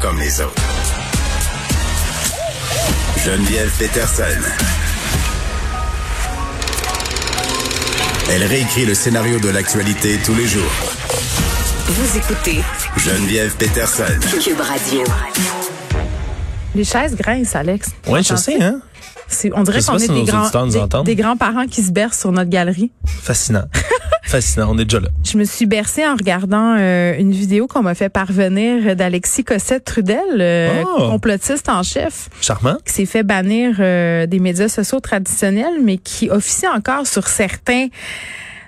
Comme les autres. Geneviève Peterson. Elle réécrit le scénario de l'actualité tous les jours. Vous écoutez Geneviève Peterson. Cube Radio. Les chaises grincent, Alex. Oui, je sais, hein? On dirait qu'on est si des grands, des grands-parents qui se bercent sur notre galerie. Fascinant. Fascinant, on est déjà là. Je me suis bercée en regardant euh, une vidéo qu'on m'a fait parvenir d'Alexis Cossette-Trudel, euh, Oh. complotiste en chef, Charmant. qui s'est fait bannir euh, des médias sociaux traditionnels, mais qui officie encore sur certains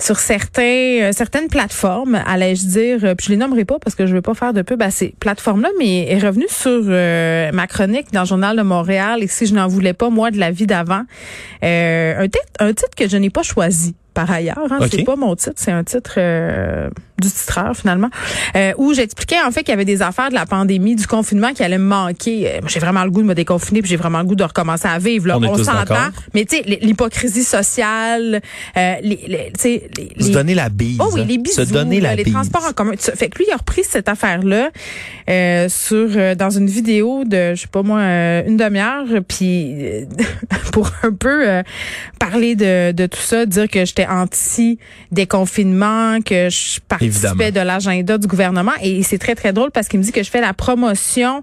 sur certains euh, certaines plateformes, allais-je dire, euh, puis je les nommerai pas parce que je veux pas faire de pub à ces plateformes-là, mais est revenu sur euh, ma chronique dans le journal de Montréal et si je n'en voulais pas moi de la vie d'avant, euh, un titre un titre que je n'ai pas choisi par ailleurs, hein, c'est pas mon titre, c'est un titre euh, du titreur finalement, euh, où j'expliquais en fait qu'il y avait des affaires de la pandémie, du confinement qui allaient me manquer. Euh, moi, j'ai vraiment le goût de me déconfiner, puis j'ai vraiment le goût de recommencer à vivre. Là. On s'entend, mais tu sais, l'hypocrisie sociale, euh, les, les, tu sais, les, Se donner la bise. Oh oui, hein. les bisous, Se donner là, la les bise. transports en commun. Fait que lui, il a repris cette affaire-là euh, sur euh, dans une vidéo de, je sais pas moi, euh, une demi-heure, puis euh, pour un peu euh, parler de, de tout ça, dire que j'étais anti déconfinement, que je participais Évidemment. de l'agenda du gouvernement. Et c'est très très drôle parce qu'il me dit que je fais la promotion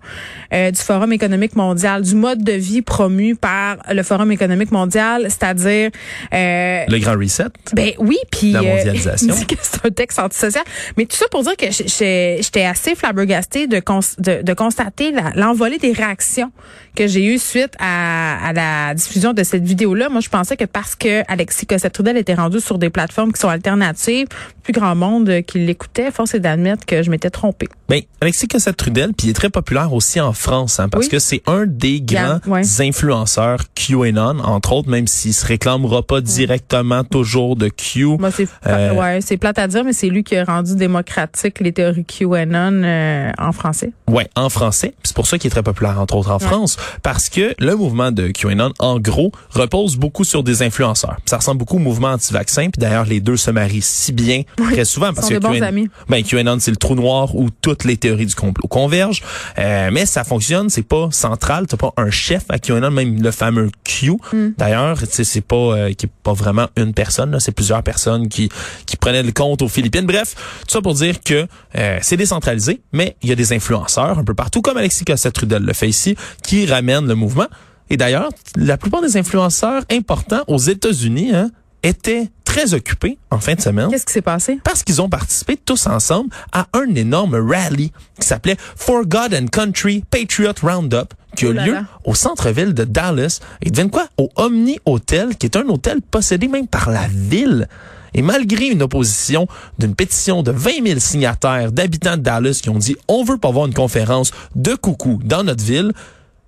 euh, du Forum économique mondial, du mode de vie promu par le Forum économique mondial, c'est-à-dire euh, Le grand reset? ben oui, puis La euh, mondialisation. il dit que c'est un texte antisocial. Mais tout ça pour dire que j'étais assez flabbergastée de, cons- de, de constater l'envolée des réactions que j'ai eues suite à, à la diffusion de cette vidéo-là. Moi, je pensais que parce que Alexis Cossette-Trudel était rendu sur des plateformes qui sont alternatives, plus grand monde euh, qui l'écoutait, force est d'admettre que je m'étais trompée. Ben, Alexis Cossette-Trudel, puis il est très populaire aussi en France, hein, parce Oui. que c'est un des grands Yeah, ouais. influenceurs QAnon, entre autres, même s'il se réclamera pas directement toujours de Q. Moi, c'est Euh, ouais, c'est plate à dire, mais c'est lui qui a rendu démocratique les théories QAnon euh, en français. Ouais, en français. C'est pour ça qu'il est très populaire, entre autres, en France. Parce que le mouvement de QAnon, en gros, repose beaucoup sur des influenceurs. Ça ressemble beaucoup au mouvement anti-vaccin. Puis d'ailleurs, les deux se marient si bien très souvent. Parce sont que bons QAnon, amis. Ben, QAnon, c'est le trou noir où toutes les théories du complot convergent. Euh, mais ça fonctionne, c'est pas central. T'as pas un chef à QAnon, même le fameux Q. Mm. D'ailleurs, c'est pas, euh, qui est pas vraiment une personne. C'est plusieurs personnes qui, qui prenaient le compte aux Philippines. Bref, tout ça pour dire que euh, c'est décentralisé, mais il y a des influenceurs un peu partout, comme Alexis Cossette-Trudel le fait ici, qui ramènent le mouvement. Et d'ailleurs, la plupart des influenceurs importants aux États-Unis hein, étaient très occupés en fin de semaine Qu'est-ce qui s'est passé? parce qu'ils ont participé tous ensemble à un énorme rallye qui s'appelait For God and Country Patriot Roundup qui a lieu au centre-ville de Dallas. Et devinez quoi? Au Omni Hotel, qui est un hôtel possédé même par la ville. Et malgré une opposition d'une pétition de 20 000 signataires d'habitants de Dallas qui ont dit on veut pas avoir une conférence de coucou dans notre ville,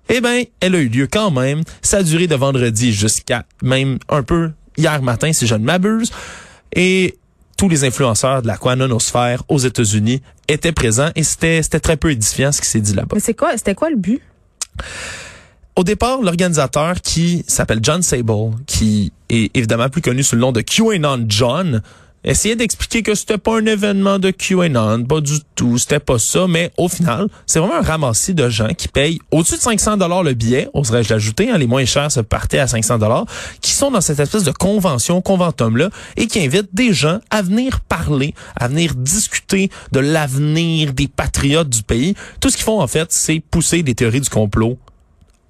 eh ben, elle a eu lieu quand même. Ça a duré de vendredi jusqu'à même un peu hier matin, si je ne m'abuse. Et tous les influenceurs de la quanonosphère aux États-Unis étaient présents et c'était c'était très peu édifiant ce qui s'est dit là-bas. Mais c'est quoi, c'était quoi le but? Au départ, l'organisateur qui s'appelle John Sable, qui est évidemment plus connu sous le nom de QAnon John, essayait d'expliquer que c'était pas un événement de QAnon, pas du tout, c'était pas ça, mais au final, c'est vraiment un ramassis de gens qui payent au-dessus de 500 dollars le billet, oserais-je l'ajouter, hein, les moins chers se partaient à 500 dollars, qui sont dans cette espèce de convention, conventum-là, et qui invitent des gens à venir parler, à venir discuter de l'avenir des patriotes du pays. Tout ce qu'ils font, en fait, c'est pousser des théories du complot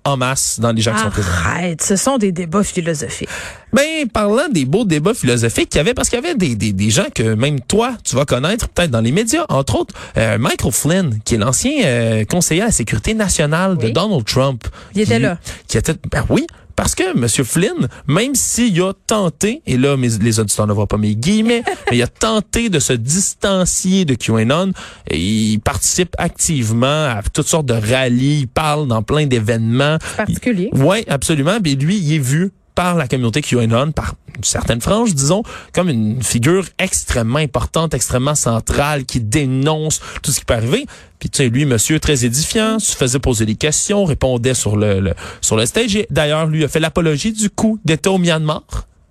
en masse dans les gens qui sont présents. Arrête, ce sont des débats philosophiques. Ben, parlant des beaux débats philosophiques qu'il y avait, parce qu'il y avait des, des, des gens que même toi, tu vas connaître peut-être dans les médias, entre autres euh, Michael Flynn, qui est l'ancien euh, conseiller à la sécurité nationale de. Donald Trump. Il était là. Qui était, ben oui, Parce que M. Flynn, même s'il a tenté, et là, mes, les auditeurs ne voient pas mes guillemets, mais il a tenté de se distancier de QAnon, et il participe activement à toutes sortes de rallyes, il parle dans plein d'événements. Particulier. Oui, absolument. Mais lui, il est vu par la communauté QAnon, par une certaine frange, disons, comme une figure extrêmement importante, extrêmement centrale, qui dénonce tout ce qui peut arriver. Puis tu sais, lui, monsieur très édifiant, se faisait poser des questions, répondait sur le, le sur le stage. Et d'ailleurs, lui a fait l'apologie du coup d'État au Myanmar.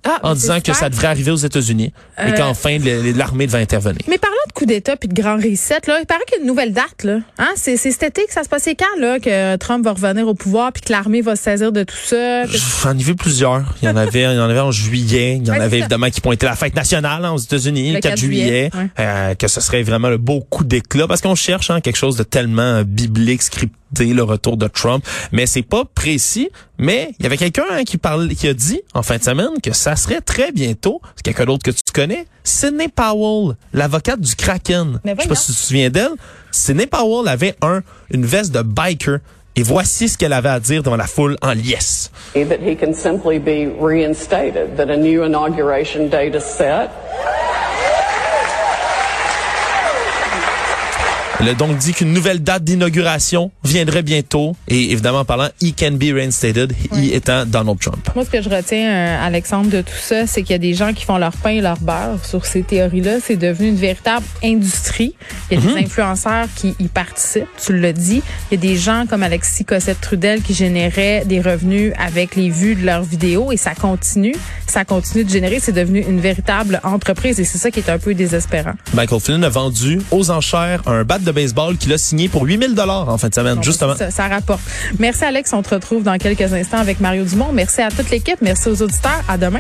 Ah, en disant que ça devrait arriver aux États-Unis et Euh, qu'enfin l'armée devait intervenir. Mais de coup d'État puis de grand reset, là, il paraît qu'il y a une nouvelle date. Là. Hein? C'est, c'est cet été que ça se passait quand là, que Trump va revenir au pouvoir puis que l'armée va se saisir de tout ça? puis- J'en ai vu plusieurs. Il y en avait, il y en avait en juillet. Il y en Ouais, avait évidemment qui pointaient la fête nationale hein, aux États-Unis, le 4 juillet, ouais. euh, que ce serait vraiment le beau coup d'éclat parce qu'on cherche hein, quelque chose de tellement euh, biblique, scripté, le retour de Trump. Mais c'est pas précis. Mais il y avait quelqu'un hein, qui parlait, qui a dit en fin de semaine que ça serait très bientôt. C'est quelqu'un d'autre que tu connais, Sidney Powell, l'avocate du Kraken. Mais Je sais pas si tu te souviens d'elle. Sidney Powell avait un une veste de biker. Et voici ce qu'elle avait à dire devant la foule en liesse. that he can simply be reinstated, that a new inauguration date is set. Elle a donc dit qu'une nouvelle date d'inauguration viendrait bientôt. Et évidemment, en parlant, he can be reinstated, he étant Donald Trump. Moi, ce que je retiens, euh, Alexandre, de tout ça, c'est qu'il y a des gens qui font leur pain et leur beurre sur ces théories-là. C'est devenu une véritable industrie. Il y a Mhm. des influenceurs qui y participent, tu l'as dit. Il y a des gens comme Alexis Cossette-Trudel qui généraient des revenus avec les vues de leurs vidéos et ça continue. Ça continue de générer. C'est devenu une véritable entreprise et c'est ça qui est un peu désespérant. Michael Flynn a vendu aux enchères un bat de baseball qu'il a signé pour 8000 dollars en fin de semaine, Bon, justement. Ça, ça rapporte. Merci Alex, on te retrouve dans quelques instants avec Mario Dumont. Merci à toute l'équipe, merci aux auditeurs. À demain.